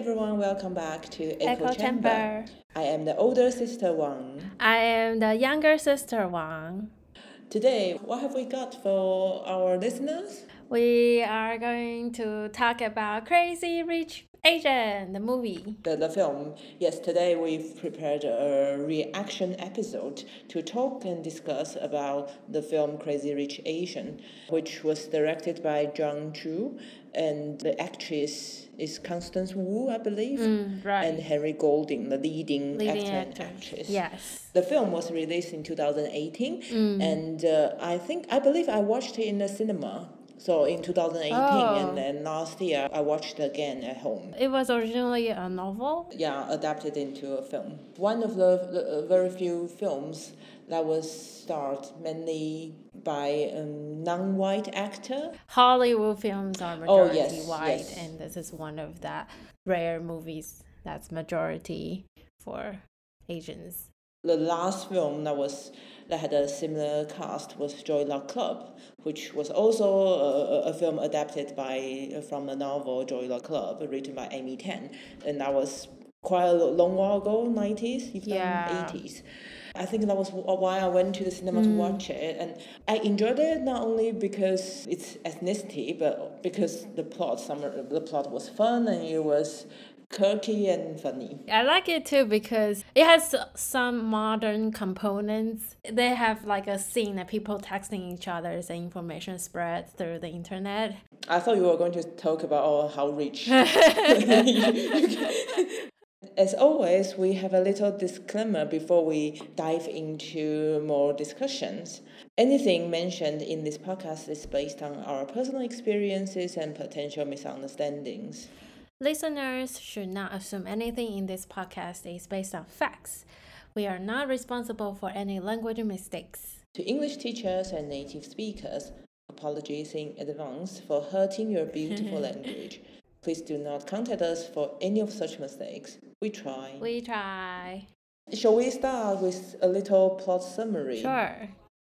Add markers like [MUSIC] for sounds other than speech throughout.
everyone, welcome back to Echo, Echo Chamber. Chamber. I am the older sister Wang. I am the younger sister Wang. Today, what have we got for our listeners? We are going to talk about Crazy Rich Asian, the movie. The, the film. Yes, today we've prepared a reaction episode to talk and discuss about the film Crazy Rich Asian, which was directed by Zhang Chu, and the actress is Constance Wu, I believe, Mm, right. and Henry Golding, the leading, Leading actor and actress. Yes. The film was released in 2018, Mm. and uh, I think I believe I watched it in the cinema. So in 2018, Oh. and then last year I watched it again at home. It was originally a novel. Yeah, adapted into a film. One of the, the uh, very few films that was starred mainly by a non-white actor. Hollywood films are Oh, majority yes, white, yes. and this is one of the rare movies that's majority for Asians. The last film that was that had a similar cast was Joy Luck Club, which was also a, a film adapted by uh, from the novel Joy Luck Club, written by Amy Tan, and that was quite a long while ago, nineties, if Yeah. eighties. I think that was why I went to the cinema to mm. watch it, and I enjoyed it not only because it's ethnicity, but because the plot. Some the plot was fun and it was quirky and funny. I like it too because it has some modern components. They have like a scene that people texting each other and information spread through the internet. I thought you were going to talk about oh, how rich. [LAUGHS] [LAUGHS] As always, we have a little disclaimer before we dive into more discussions. Anything mentioned in this podcast is based on our personal experiences and potential misunderstandings. Listeners should not assume anything in this podcast is based on facts. We are not responsible for any language mistakes. To English teachers and native speakers, apologies in advance for hurting your beautiful [LAUGHS] language. Please do not contact us for any of such mistakes. We try. We try. Shall we start with a little plot summary? Sure.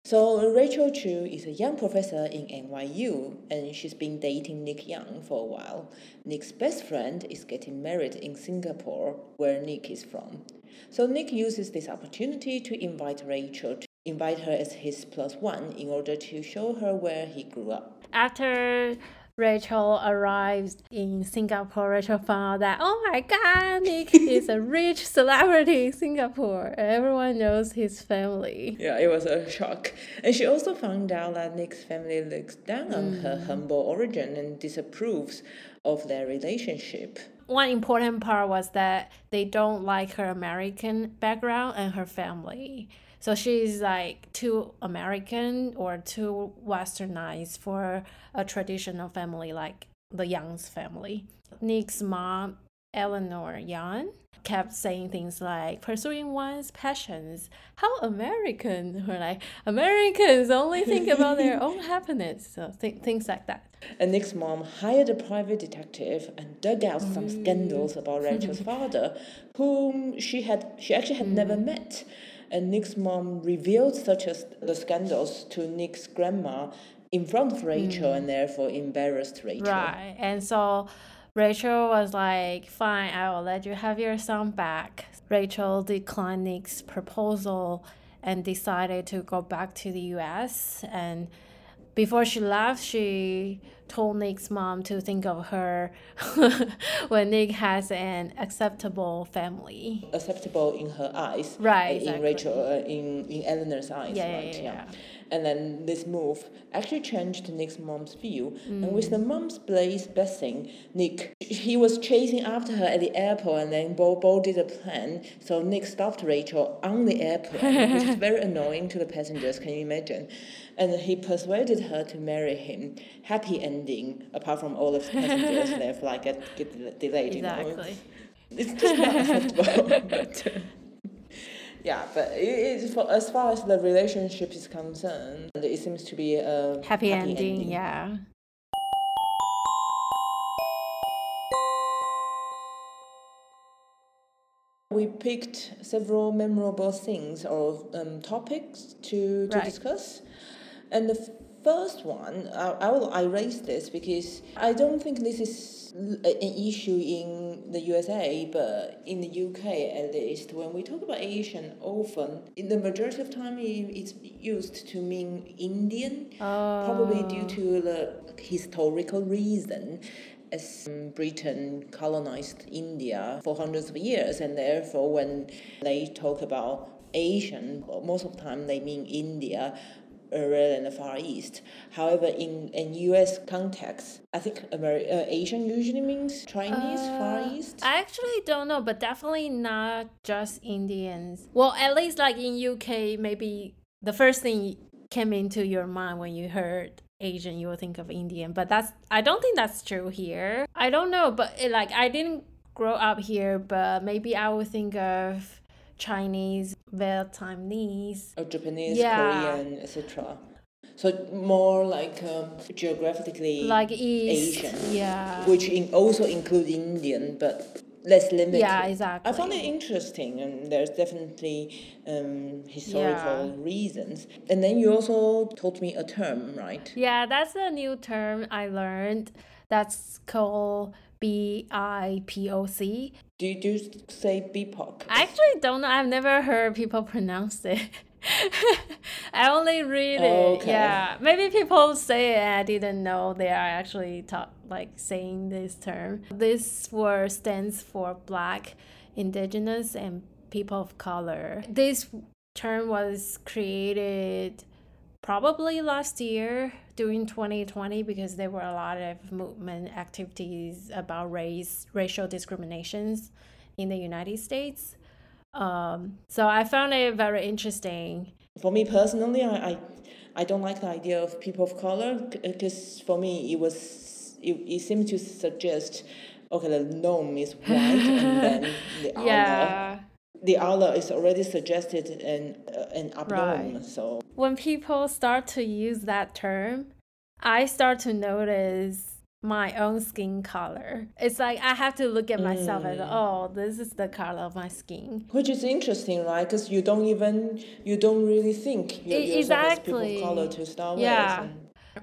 So Rachel Chu is a young professor in NYU and she's been dating Nick Young for a while. Nick's best friend is getting married in Singapore, where Nick is from. So Nick uses this opportunity to invite Rachel to invite her as his plus one in order to show her where he grew up. After Rachel arrives in Singapore, Rachel found that, oh my god, Nick is a rich celebrity in Singapore. Everyone knows his family. Yeah, it was a shock. And she also found out that Nick's family looks down on her mm. humble origin and disapproves of their relationship. One important part was that they don't like her American background and her family. So she's like too American or too westernized for a traditional family like the Young's family. Nick's mom, Eleanor Young, kept saying things like pursuing one's passions. How American? [LAUGHS] Or like Americans only think about their [LAUGHS] own happiness. So th- things like that. And Nick's mom hired a private detective and dug out some mm. scandals about Rachel's father, whom she had she actually had never mm. met. And Nick's mom revealed such as the scandals to Nick's grandma in front of Rachel hmm. and therefore embarrassed Rachel. Right. And so Rachel was like, fine, I will let you have your son back. Rachel declined Nick's proposal and decided to go back to the US. And before she left, she told Nick's mom to think of her [LAUGHS] when Nick has an acceptable family. Acceptable in her eyes. Right, In exactly. Rachel, uh, in, in Eleanor's eyes, Yeah, yeah, right? yeah, yeah. And then this move actually changed Nick's mom's view. And Mm. with the mom's blaze blessing, Nick, he was chasing after her at the airport and then Bo, Bo did a plan. So Nick stopped Rachel on the airplane, which is [LAUGHS] very annoying to the passengers, can you imagine? And he persuaded her to marry him. Happy ending, apart from all of the passengers, [LAUGHS] their flight get, get delayed, you know. Exactly. It's just not [LAUGHS] acceptable. but, yeah, but it, it, for, as far as the relationship is concerned, it seems to be a Happy, ending, yeah. We picked several memorable things or um, topics to, to Right. discuss. And the first one, I, I, will, I raised this because I don't think this is an issue in the USA, but in the UK at least, when we talk about Asian, often in the majority of time it's used to mean Indian, oh. probably due ah. to the historical reason as Britain colonized India for hundreds of years, and therefore when they talk about Asian, most of the time they mean India rather than the Far East. However, in in U.S. context, I think Ameri- uh, Asian usually means Chinese, uh, Far East. I actually don't know, but definitely not just Indians. Well, at least like in UK, maybe the first thing came into your mind when you heard Asian, you will think of Indian. But that's I don't think that's true here. I don't know, but it, like I didn't grow up here, but maybe I would think of Chinese, Vietnamese, or Japanese, yeah. Korean, etc. So more like um, geographically like East, Asian, yeah, which in also include Indian, but less limited. Yeah, exactly. I found it interesting, and there's definitely um, historical yeah. reasons. And then you also taught me a term, right? Yeah, that's a new term I learned. That's called B I P O C. Do you, do say BIPOC? I actually don't know. I've never heard people pronounce it. [LAUGHS] I only read it. Okay. Yeah, maybe people say it. I didn't know they are actually talk like saying this term. This word stands for Black, Indigenous, and people of color. This term was created probably last year during 2020 because there were a lot of movement activities about race racial discriminations in the united states. Um, so i found it very interesting. For me personally i i, I don't like the idea of people of color because for me it was it, it seemed to suggest okay the norm is white and then the [LAUGHS] yeah. The other is already suggested in uh, an abnormal. Right. So when people start to use that term, I start to notice my own skin color. It's like I have to look at myself mm. as oh, this is the color of my skin. Which is interesting, right? Because you don't even you don't really think you, exactly. people of color to start yeah. with.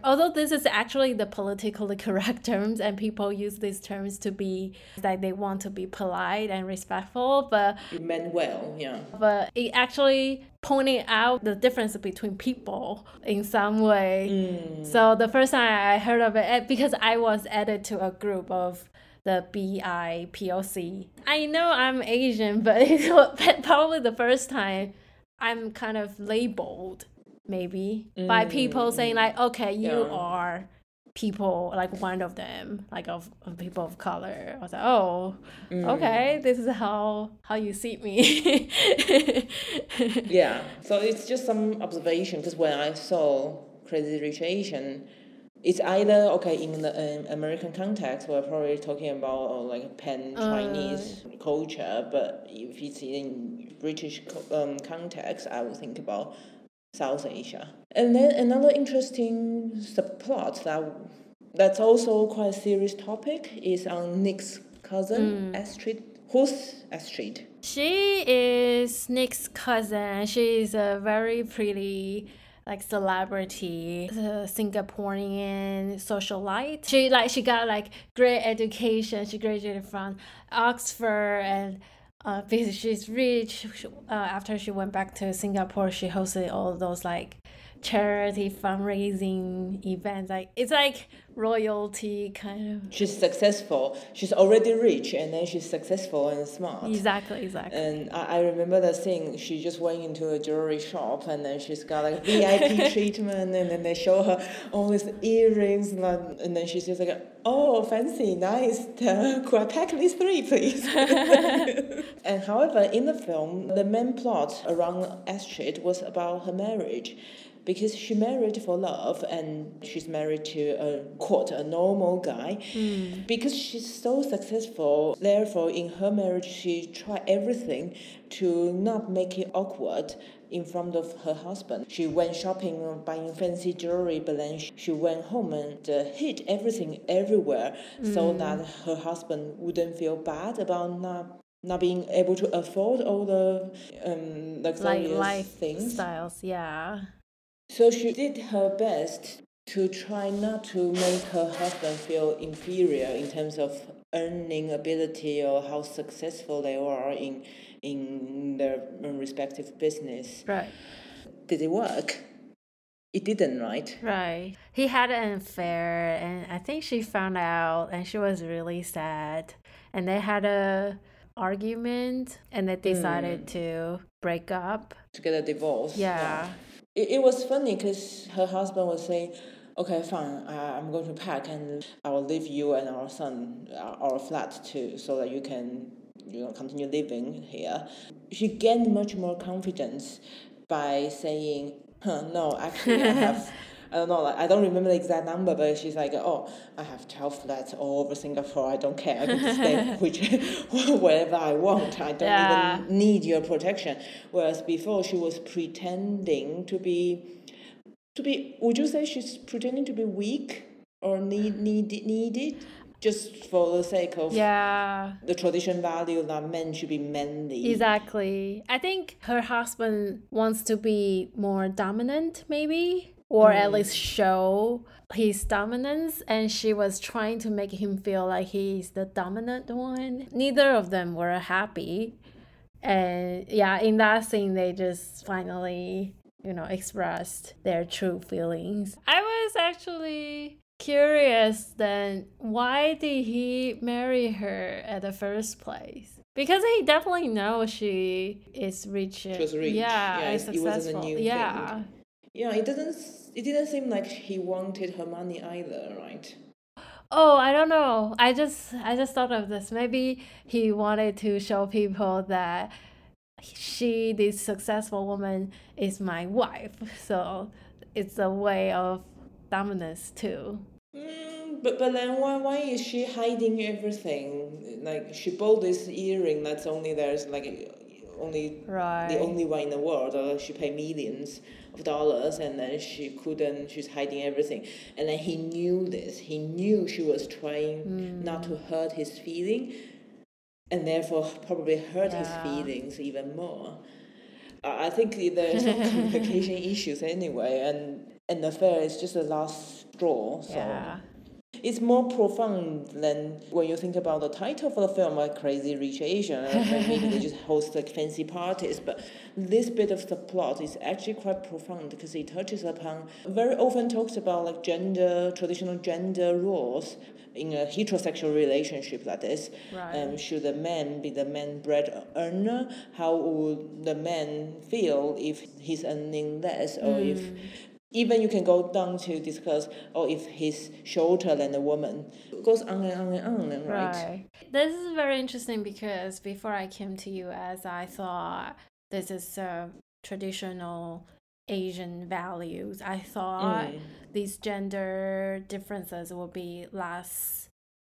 Although this is actually the politically [LAUGHS] correct terms, and people use these terms to be that they want to be polite and respectful, but it meant well, yeah. But it actually pointing out the difference between people in some way. Mm. So the first time I heard of it, eh, because I was added to a group of the BIPOC. I know I'm Asian, but [LAUGHS] it's probably the first time I'm kind of labeled maybe mm. by people saying like okay you yeah. are people like one of them like of, of people of color i was like oh mm. okay this is how how you see me [LAUGHS] yeah so [LAUGHS] it's just some observation because when i saw crazy rich asian it's either okay in the um, american context we're probably talking about uh, like pan chinese uh, culture but if it's in british um, context i would think about South Asia. And then another interesting subplot that that's also quite a serious topic is on Nick's cousin mm. Astrid. Who's Astrid? She is Nick's cousin. She's a very pretty like celebrity, Singaporean socialite. She like she got like great education. She graduated from Oxford and uh, because she's rich. Uh, after she went back to Singapore, she hosted all those like charity fundraising events. Like it's like royalty kind of. She's successful. She's already rich, and then she's successful and smart. Exactly, exactly. And I, I remember the thing. She just went into a jewelry shop, and then she's got like VIP [LAUGHS] treatment, and then they show her all these earrings, and, and then she's just like, "Oh, fancy, nice. Uh, could I pack these three, please?" [LAUGHS] and however, in the film, the main plot around Astrid was about her marriage because she married for love and she's married to a quote a normal guy mm. because she's so successful therefore in her marriage she tried everything to not make it awkward in front of her husband. She went shopping, buying fancy jewelry, but then she went home and uh, hid everything everywhere mm. so hmm. that her husband wouldn't feel bad about not not being able to afford all the um, luxurious like life things. styles. Yeah. So she did her best to try not to make her husband feel inferior in terms of earning ability or how successful they are in in their respective business. Right. Did it work? It didn't, right? Right. He had an affair, and I think she found out, and she was really sad. And they had a argument, and they decided hmm. to break up. To get a divorce. Yeah. It, it was funny because her husband was saying, okay, fine, I, I'm going to pack and I will leave you and our son, our, our flat too, so that you can you know, continue living here. She gained much more confidence by saying, huh, no, actually, I have. [LAUGHS] I don't know, like, I don't remember the exact number, but she's like, oh, I have 12 flats all over Singapore. I don't care. I can stay [LAUGHS] which, [LAUGHS] wherever I want. I don't Yeah. even need your protection. Whereas before, she was pretending to be, to be, would you say she's pretending to be weak or need, need, needed? Just for the sake of Yeah. the tradition value that men should be manly. Exactly. I think her husband wants to be more dominant, maybe, or at mm. least show his dominance. And she was trying to make him feel like he's the dominant one. Neither of them were happy. And yeah, in that scene, they just finally, you know, expressed their true feelings. I was actually curious then why did he marry her at the first place? Because he definitely knows she is rich. She was rich. Yeah, Yeah, and it- it wasn't a successful. new yeah. thing. Yeah, it doesn't. It didn't seem like he wanted her money either, right? Oh, I don't know. I just I just thought of this. Maybe he wanted to show people that she, this successful woman, is my wife. So it's a way of dominance too. Mm, but but then why why is she hiding everything? Like she bought this earring that's only there's like only Right. the only one in the world. Or she paid millions of dollars, and then she couldn't. She's hiding everything, and then he knew this. He knew she was trying hmm. not to hurt his feeling, and therefore probably hurt his feelings even more. I I think there's some [LAUGHS] communication issues anyway, and an affair is just the last straw. So Yeah. It's more profound than when you think about the title for the film, like Crazy Rich Asian. Maybe they just [LAUGHS] host like fancy parties, but this bit of the plot is actually quite profound because it touches upon very often talks about like gender, traditional gender roles in a heterosexual relationship like this. Right. Um, should the man be the man bread earner? How would the man feel if he's earning less, or if even you can go down to discuss, or if he's shorter than the woman. It goes on and on and on, right? Right. This is very interesting because before I came to US, I thought this is a traditional Asian values. I thought Mm. these gender differences will be less,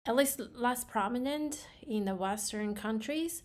at least less prominent in the Western countries.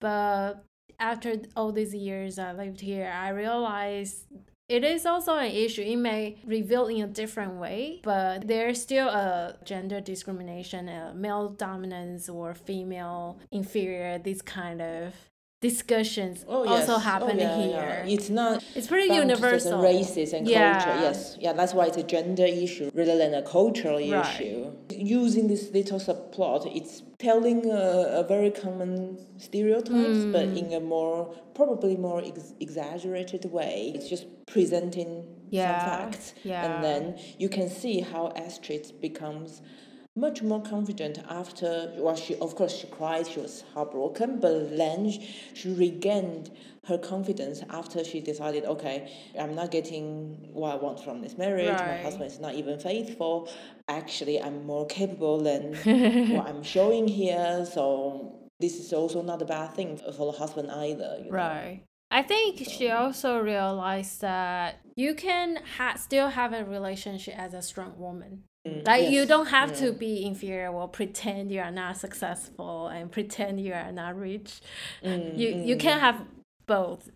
But after all these years I lived here, I realized it is also an issue. It may reveal in a different way, but there's still a gender discrimination, a male dominance or female inferior, these kind of discussions Oh, also yes. happen oh, yeah, here. Yeah. It's not It's pretty bound to certain universal. races and Yeah. culture. Yes, yeah, that's why it's a gender issue rather than a cultural Right. issue. Using this little subplot, it's telling a, a very common stereotypes, but Hmm. in a more probably more ex- exaggerated way. It's just presenting Yeah, some facts, yeah. and then you can see how Astrid becomes much more confident after well she of course she cried she was heartbroken but then she regained her confidence after she decided okay i'm not getting what i want from this marriage my husband is not even faithful actually i'm more capable than [LAUGHS] what i'm showing here so this is also not a bad thing for the husband either you know? Right. I think she also realized that you can ha- still have a relationship as a strong woman. Mm, Like you don't have yeah. to be inferior or pretend you are not successful and pretend you are not rich. Mm, You you mm. can have both.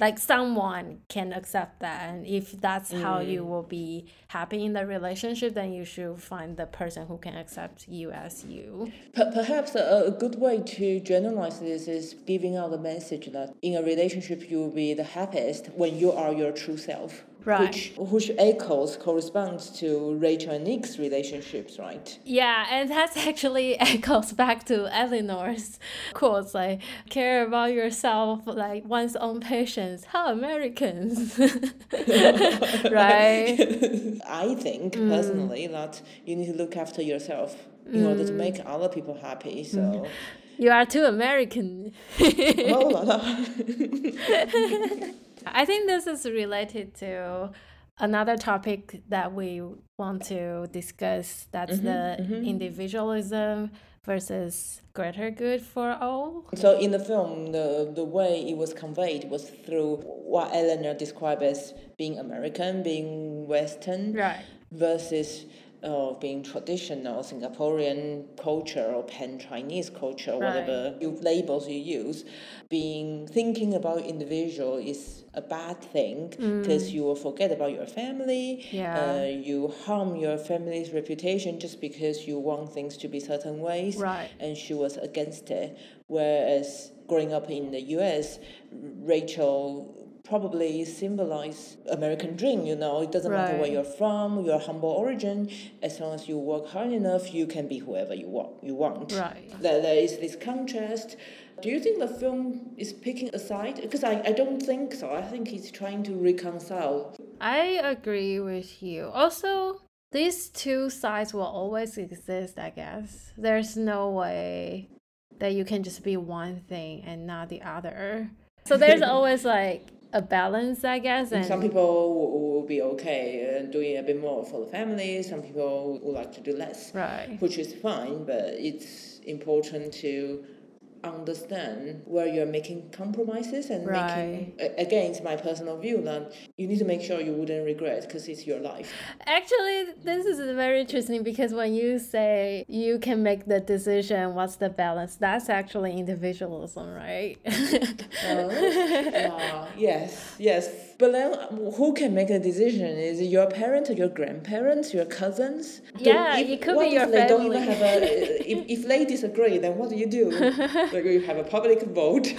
Like someone can accept that, and if that's how you Mm. will be happy in the relationship, then you should find the person who can accept you as you. Perhaps a, a good way to generalize this is giving out the message that in a relationship you will be the happiest when you are your true self. Right. Which, which echoes corresponds to Rachel and Nick's relationships, right? Yeah, and that's [LAUGHS] actually echoes back to Eleanor's quotes like care about yourself like one's own patients. How Americans [LAUGHS] right? [LAUGHS] I think Mm. personally that you need to look after yourself in order to make other people happy. So Mm. You are too American. oh la la. I think this is related to another topic that we want to discuss. That's the individualism versus greater good for all. So in the film, the the way it was conveyed was through what Eleanor described as being American, being Western, Right. versus uh, being traditional Singaporean culture or pan Chinese culture, whatever you labels you use, being thinking about individual is a bad thing because you will forget about your family. Yeah. Uh, you harm your family's reputation just because you want things to be certain ways. Right. And she was against it. Whereas growing up in the U.S., Rachel probably symbolize American dream. You know, it doesn't matter where you're from, your humble origin. As long as you work hard enough, you can be whoever you want. You want. Right. There, there is this contrast. Do you think the film is picking a side? Because I, I don't think so. I think he's trying to reconcile. I agree with you. Also, these two sides will always exist, I guess. There's no way that you can just be one thing and not the other. So there's [LAUGHS] always like a balance, I guess. And Some people will, will be okay uh, doing a bit more for the family. Some people would like to do less, right. which is fine. But it's important to understand where you're making compromises and making. against my personal view that you need to make sure you wouldn't regret because it's your life. Actually, this is very interesting because when you say you can make the decision, what's the balance? That's actually individualism, right? [LAUGHS] Uh, yes, yes. But then, who can make a decision? Is it your parents, or your grandparents, your cousins? Yeah, if- it could what be if your they don't even have a. if, if [LAUGHS] they disagree, then what do you do? [LAUGHS] like you have a public vote. [LAUGHS]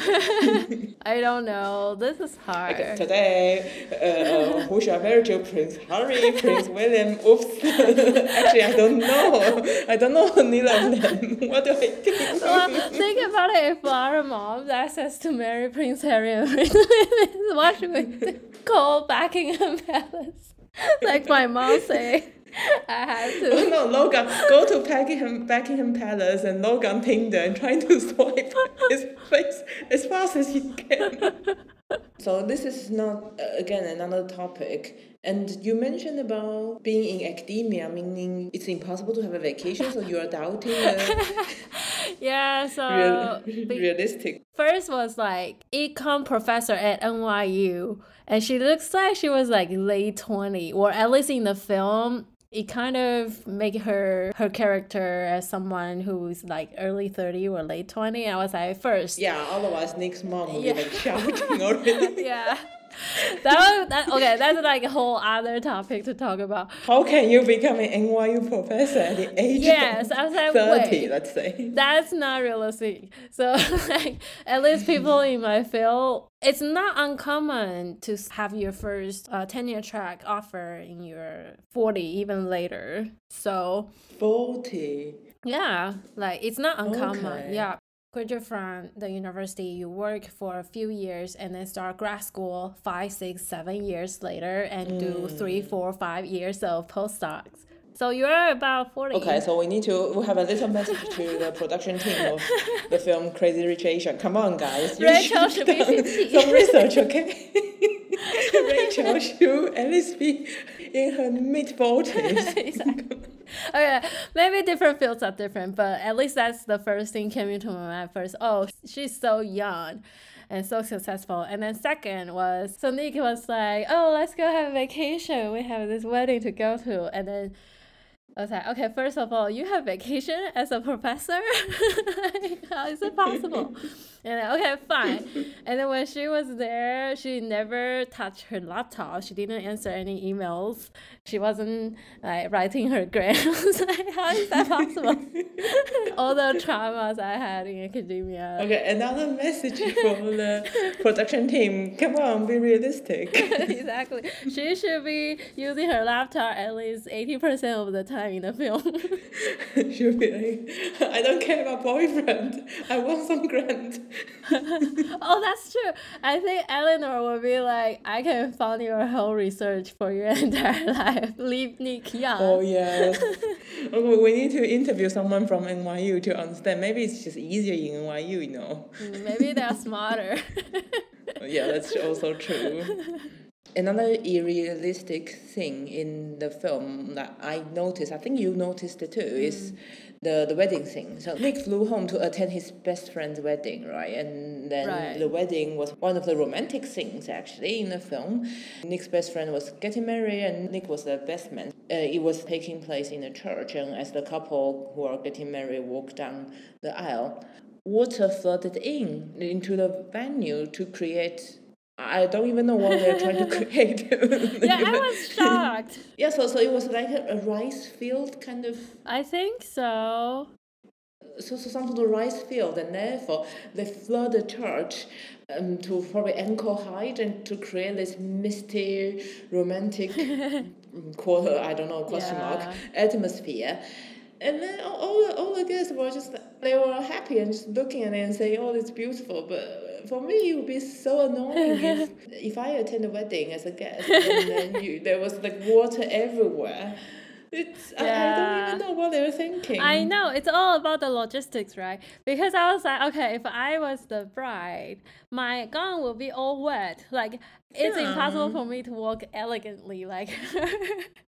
I don't know. This is hard. Like today, uh, who shall marry to Prince Harry, Prince William? Oops. Actually, I don't know. I don't know neither of them. What do I do? well, think about it. If our mom asked us to marry Prince Harry and Prince William, what should we do? Call Buckingham [LAUGHS] Palace, like my mom say. I had [LAUGHS] Oh to. no, Logan, go to Buckingham, Buckingham Palace and Logan Tinder and try to [LAUGHS] swipe his face as fast as you can. So this is not uh, again another topic. And you mentioned about being in academia, meaning it's impossible to have a vacation, so you're doubting the Yeah, so real, realistic. first was like econ professor at NYU, and she looks like she was like late twenty, or at least in the film, it kind of make her her character as someone who's like early thirty or late twenty. I was like first, Yeah, otherwise Nick's mom will Yeah. be like shouting already. [LAUGHS] yeah. [LAUGHS] That was that okay. That's like a whole other topic to talk about. How can you become an NYU professor at the age Yes, of I was like, 30, wait. let's say? That's not realistic. So, [LAUGHS] like, at least people in my field, it's not uncommon to have your first uh, tenure track offer in your 40, even later. So, 40. yeah, like, it's not uncommon. Okay. Yeah. Graduate from the university, you work for a few years and then start grad school five, six, seven years later and do three, mm. four, five years of postdocs. So you're about 40. Okay, so we need to we have a little message to the [LAUGHS] production team of the film Crazy Rich Asian. Come on, guys. you Rachel should be [LAUGHS] 50. Some research, okay? [LAUGHS] Rachel should at least be in her mid 40s. exactly. [LAUGHS] Okay, maybe different fields are different, but at least that's the first thing came into my mind first. Oh, she's so young and so successful. And then second was so Nick was like, Oh, let's go have a vacation. We have this wedding to go to and then I was like, okay, first of all, you have vacation as a professor? [LAUGHS] How is it possible? [LAUGHS] and then, okay, fine. And then when she was there, she never touched her laptop. She didn't answer any emails. She wasn't like writing her grades. [LAUGHS] like, how is that possible? [LAUGHS] all the traumas I had in academia. Okay, another message from the production team. Come on, be realistic. [LAUGHS] exactly. She should be using her laptop at least 80% of the time in the film. She'll be like, I don't care about boyfriend. I want some grant. [LAUGHS] oh, that's true. I think Eleanor will be like, I can fund your whole research for your [LAUGHS] entire life. Leave Nick young. Oh, yeah. [LAUGHS] okay, we need to interview someone from NYU to understand. Maybe it's just easier in NYU, you know. Mm, maybe they're smarter. yeah, that's also true. Another unrealistic thing in the film that I noticed, I think you noticed it too, mm. is the, the wedding thing. So Nick flew home to attend his best friend's wedding, right? And then right. the wedding was one of the romantic things actually in the film. Nick's best friend was getting married, and Nick was the best man. Uh, it was taking place in a church, and as the couple who are getting married walked down the aisle, water flooded in into the venue to create I don't even know what they're trying to [LAUGHS] create. [LAUGHS] yeah, I was shocked. [LAUGHS] yeah, so, so it was like a, a, rice field kind of. I think so. So, so some sort of rice field, and therefore they flood the church um, to probably ankle height and to create this misty, romantic, quarter, I don't know, question yeah. mark, atmosphere. And then all, all, the, all the guests were just, they were happy and just looking at it and saying, oh, it's beautiful, but for me, it would be so annoying if, [LAUGHS] if I attend a wedding as a guest and then [LAUGHS] you, there was like water everywhere. It's yeah. I, I, don't even know what they were thinking. I know it's all about the logistics, right? Because I was like, okay, if I was the bride, my gown will be all wet. Like it's yeah. impossible for me to walk elegantly like [LAUGHS]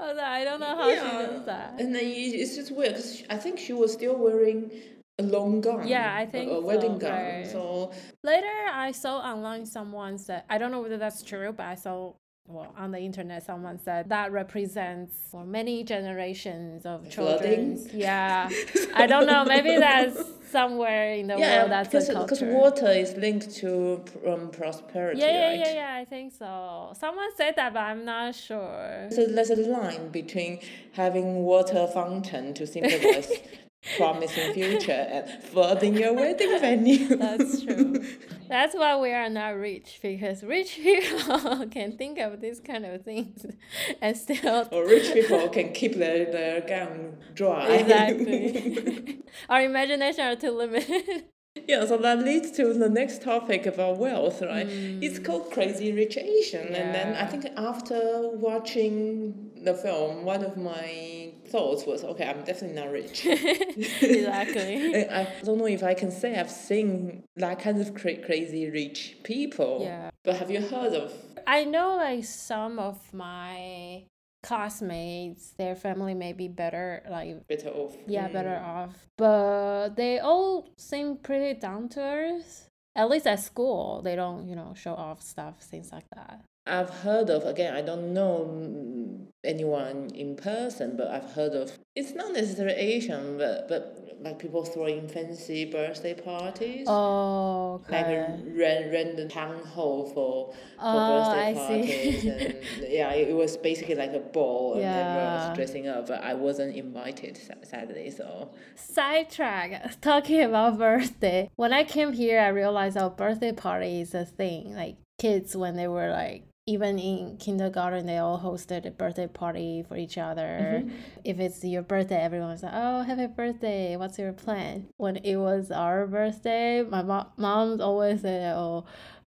I, like, I don't know how yeah. she does that. And then it's just weird because I think she was still wearing a long gown. Yeah, I think a, a wedding so, gown. Right. So later, I saw online someone said I don't know whether that's true, but I saw well on the internet someone said that represents for many generations of children. Yeah, I don't know. Maybe [LAUGHS] that's somewhere in the yeah, world that's because, because water is linked to um, prosperity. Yeah, yeah, right? yeah, yeah. I think so. Someone said that, but I'm not sure. So there's a line between having water fountain to symbolize [LAUGHS] promising future and flooding your wedding venue. That's true. That's why we are not rich because rich [LAUGHS] people can think of these kind of things [LAUGHS] and still. [LAUGHS] Or rich people can keep their, their gown dry. Exactly. Our imagination are too limited. Yeah, so that leads to the next topic about wealth, right? Mm. It's called Crazy Rich Asian. Yeah. And then I think after watching the film, one of my thoughts was, okay, I'm definitely not rich. [LAUGHS] [LAUGHS] exactly. I don't know if I can say I've seen that kind of cra- crazy rich people. Yeah. But have you heard of? I know like some of my classmates, their family may be better, like better off. Yeah, mm. better off. But they all seem pretty down to earth. At least at school, they don't, you know, show off stuff, things like that. I've heard of again. I don't know anyone in person, but I've heard of. It's not necessarily Asian, but but like people throwing fancy birthday parties. Oh, okay. Like a rent random town hall for, for oh, birthday I parties. See. and [LAUGHS] yeah, it was basically like a ball and yeah. everyone was dressing up, but I wasn't invited sadly, so. Sidetrack, [LAUGHS] talking about birthday. When I came here, I realized our birthday party is a thing. Like kids, when they were like even in kindergarten they all hosted a birthday party for each other. Mm-hmm. if it's your birthday everyone's like oh happy birthday. What's your plan? When it was our birthday my mom mom's always said oh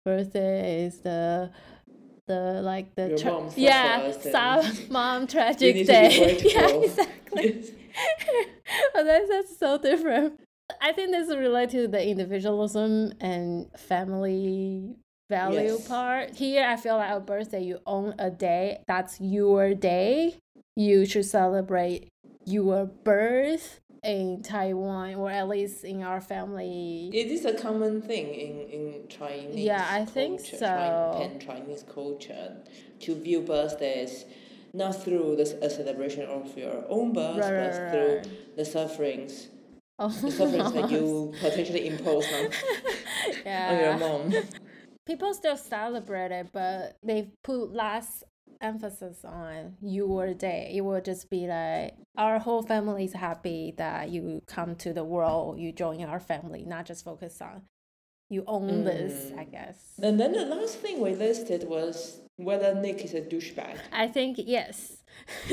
birthday is the the like the tra- yeah sad mom [LAUGHS] tragic day. [LAUGHS] yeah exactly. But [LAUGHS] that's, that's so different. I think this is related to the individualism and family value yes. part. Here, I feel like a birthday, you own a day. That's your day. You should celebrate your birth in Taiwan, or at least in our family. It is a common thing in, in Chinese. Yeah, I culture, think so. Chinese, Chinese culture to view birthdays not through the, a celebration of your own birth, Right, but right, through right. the sufferings, Oh, the sufferings that [LAUGHS] you potentially impose on, [LAUGHS] on your mom. [LAUGHS] People still celebrate it, but they put less emphasis on your day. It will just be like our whole family is happy that you come to the world, you join our family, not just focus on you own this, I mm. guess. And then the last thing we listed was whether Nick is a douchebag. I think yes. [LAUGHS]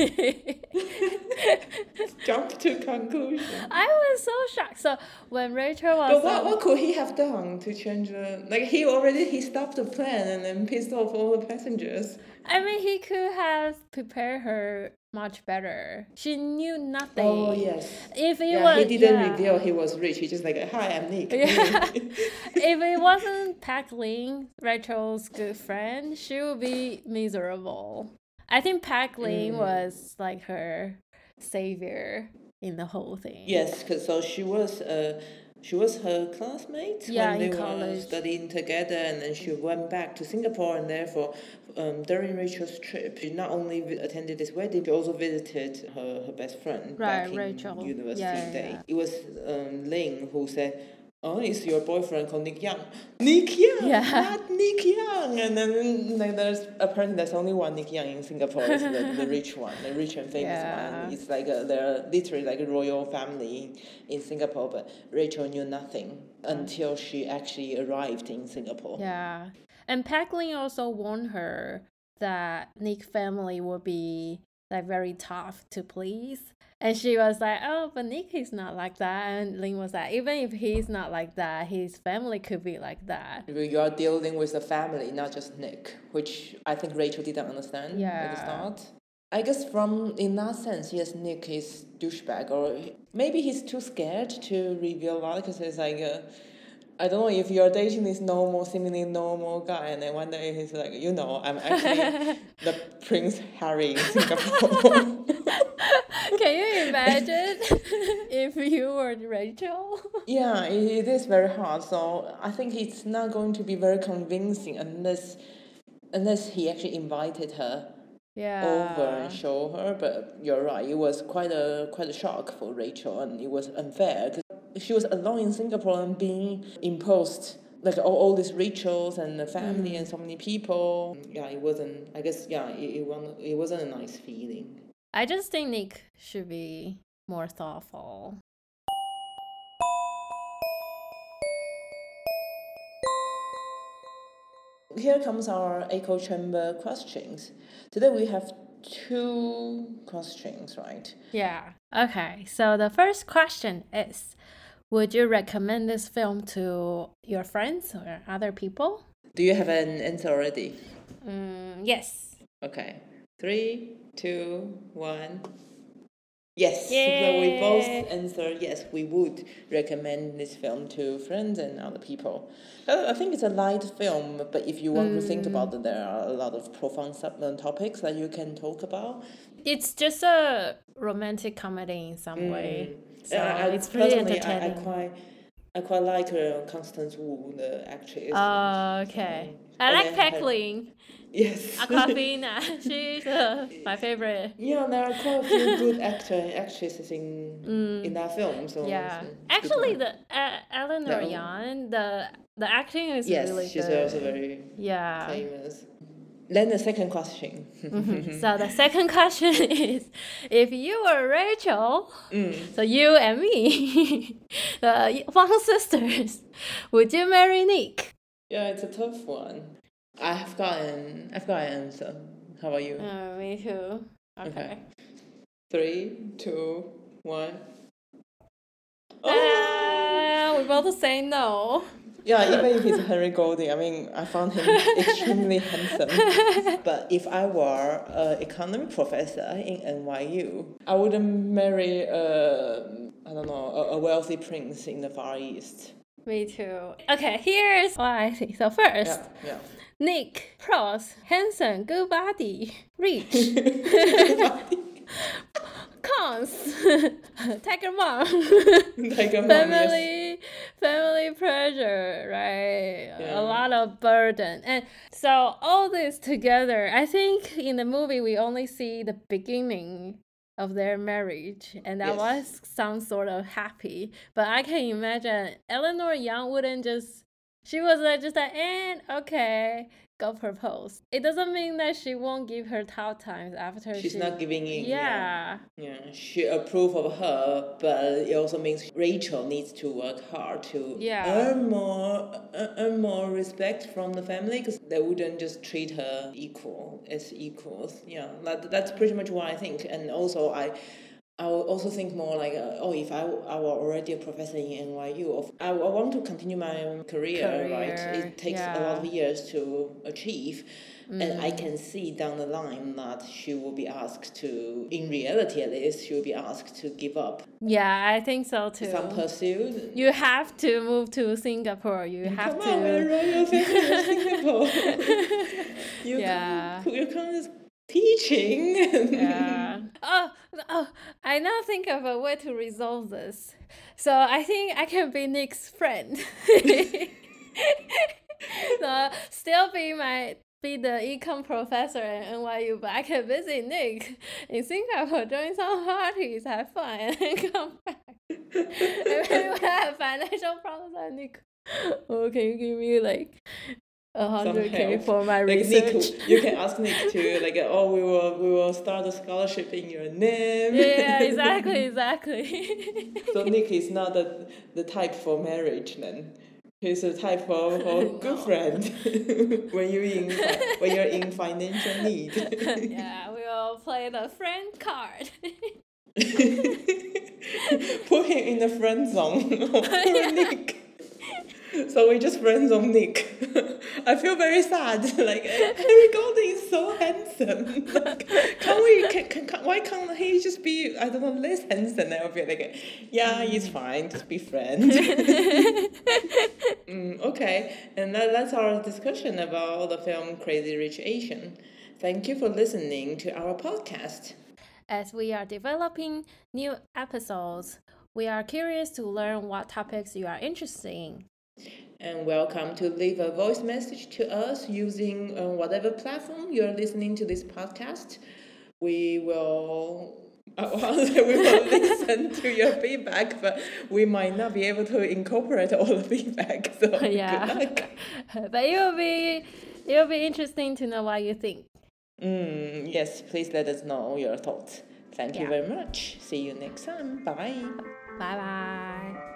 Jump to conclusion. I was so shocked. So when Rachel was But what, um, what could he have done to change the like he already he stopped the plan and then pissed off all the passengers. I mean, he could have prepared her much better. She knew nothing. Oh yes. If it Yeah, was, he didn't yeah. reveal he was rich. He just like hi, I'm Nick. Yeah. [LAUGHS] if it wasn't Pac Ling, Rachel's good friend, she would be miserable. I think Pac Ling Mm. was like her savior in the whole thing. yes, because so she was uh she was her classmate Yeah, when they were studying together, and then she went back to Singapore, and therefore, um, during Rachel's trip, she not only attended this wedding, she also visited her, her best friend back Right, in Rachel. university yeah, day. yeah. It was um, Ling who said. Oh, it's your boyfriend called Nick Young. Nick Young, Yeah. not Nick Young. And then like, there's apparently there's only one Nick Young in Singapore. It's the, the rich one, the rich and famous Yeah. one. It's like a, they're literally like a royal family in Singapore. But Rachel knew nothing until she actually arrived in Singapore. Yeah. And Pac Ling also warned her that Nick family would be like very tough to please. And she was like, Oh, but Nick is not like that. And Ling was like, even if he's not like that, his family could be like that. You are dealing with a family, not just Nick, which I think Rachel didn't understand yeah. at the start. I guess from in that sense, yes, Nick is douchebag, or maybe he's too scared to reveal a lot because it's like, uh, I don't know if you're dating this normal, seemingly normal guy, and then one day he's like, you know, I'm actually [LAUGHS] the Prince Harry in Singapore. [LAUGHS] [LAUGHS] Can you imagine [LAUGHS] if you were Rachel? [LAUGHS] Yeah, it, is very hard. So I think it's not going to be very convincing unless unless he actually invited her Yeah. over and show her. But you're right, it was quite a quite a shock for Rachel, and it was unfair because she was alone in Singapore and being imposed like all, all these rituals and the family and mm. so many people. Yeah, it wasn't. I guess yeah, it it, wasn't, it wasn't a nice feeling. I just think Nick should be more thoughtful. Here comes our echo chamber questions. Today we have two questions, right? Yeah. Okay. So the first question is Would you recommend this film to your friends or other people? Do you have an answer already? Mm, yes. Okay. Three, two, one. Yes. [LAUGHS] So we both answer yes, we would recommend this film to friends and other people. Uh, I think it's a light film, but if you want to think about it, there are a lot of profound sub- uh, topics that you can talk about. It's just a romantic comedy in some way. So Yeah, I, I, it's pretty personally, I, I quite, I quite like uh, Constance Wu, the actress. Oh, okay. I And like then Peck Ling. Yes. Awkwafina. [LAUGHS] [LAUGHS] She's uh, my favorite. yeah, there are quite a few [LAUGHS] good actor and actresses in in that film. So Mm. Yeah. Actually, the uh, Eleanor No. Yan, the the acting is yes, really she's also very yeah. famous. Then the second question. So the second question is, if you were Rachel, Mm. so you and me, the Wang sisters, would you marry Nick? yeah, it's a tough one. I have got an I've got an answer. How about you? Uh, me too. Okay. Three, two, one. Oh! Uh, we both say no. Yeah, even if it's Henry Golding, I mean, I found him [LAUGHS] extremely handsome. But if I were an economy professor in NYU, I wouldn't marry a, I don't know, a, a wealthy prince in the Far East. Me too. Okay, here's what I think. So first, Yeah, yeah. Nick, pros, handsome, good body, rich. [LAUGHS] Cons, [LAUGHS] tiger mom, [LAUGHS] mom, yes. family, family pressure, right? Yeah. A lot of burden, and So all this together, I think in the movie we only see the beginning of their marriage, and that Yes. was some sort of happy. But I can imagine Eleanor Young wouldn't just. She was like just like, and okay, go propose. It doesn't mean that she won't give her tough times after. She's she, not giving in. Yeah. Yeah, she approve of her, but it also means Rachel needs to work hard to Yeah. earn more, earn more respect from the family because they wouldn't just treat her equal as equals. Yeah, that, that's pretty much what I think. And also, I. I would also think more like, uh, oh, if I, I were already a professor in NYU, of, I, I want to continue my own career, right? It takes a lot of years to achieve. And I can see down the line that she will be asked to, in reality at least, she will be asked to give up Yeah, I think so too. some pursuit. You have to move to Singapore. You have Come to. on, we're royal family of [LAUGHS] Singapore. [LAUGHS] you Yeah. can't, you can't teaching. yeah. Oh, I now think of a way to resolve this. So I think I can be Nick's friend. [LAUGHS] so still be my be the econ professor at NYU, but I can visit Nick in Singapore, join some parties, have fun, and come back. [LAUGHS] when I have financial problems, I Nick, oh, can you give me like a hundred k help. for my like research? Nick, you can ask Nick to like, oh, we will we will start a scholarship in your name. yeah, exactly, exactly. [LAUGHS] So Nick is not the the type for marriage then. He's the type of, [LAUGHS] of good friend [LAUGHS] when you in when you're in financial need. yeah, we will play the friend card. Put him in the friend zone. Nick. [LAUGHS] So we just friends zone Nick. [LAUGHS] I feel very sad. [LAUGHS] Like Henry Golding is so handsome. Like, can we? Can, can, can, why can't he just be? I don't know, less handsome? I'll be like, yeah, he's fine. Just be friends. Mm, okay, and that, that's our discussion about the film Crazy Rich Asian. Thank you for listening to our podcast. As we are developing new episodes, we are curious to learn what topics you are interested in. And welcome to leave a voice message to us using uh, whatever platform you're listening to this podcast. We will. I want to say we will [LAUGHS] listen to your feedback, but we might not be able to incorporate all the feedback. [LAUGHS] So [LAUGHS] yeah, but it will be it will be interesting to know what you think. Mm, yes, please let us know your thoughts. Thank you very much. See you next time. Bye. Bye bye.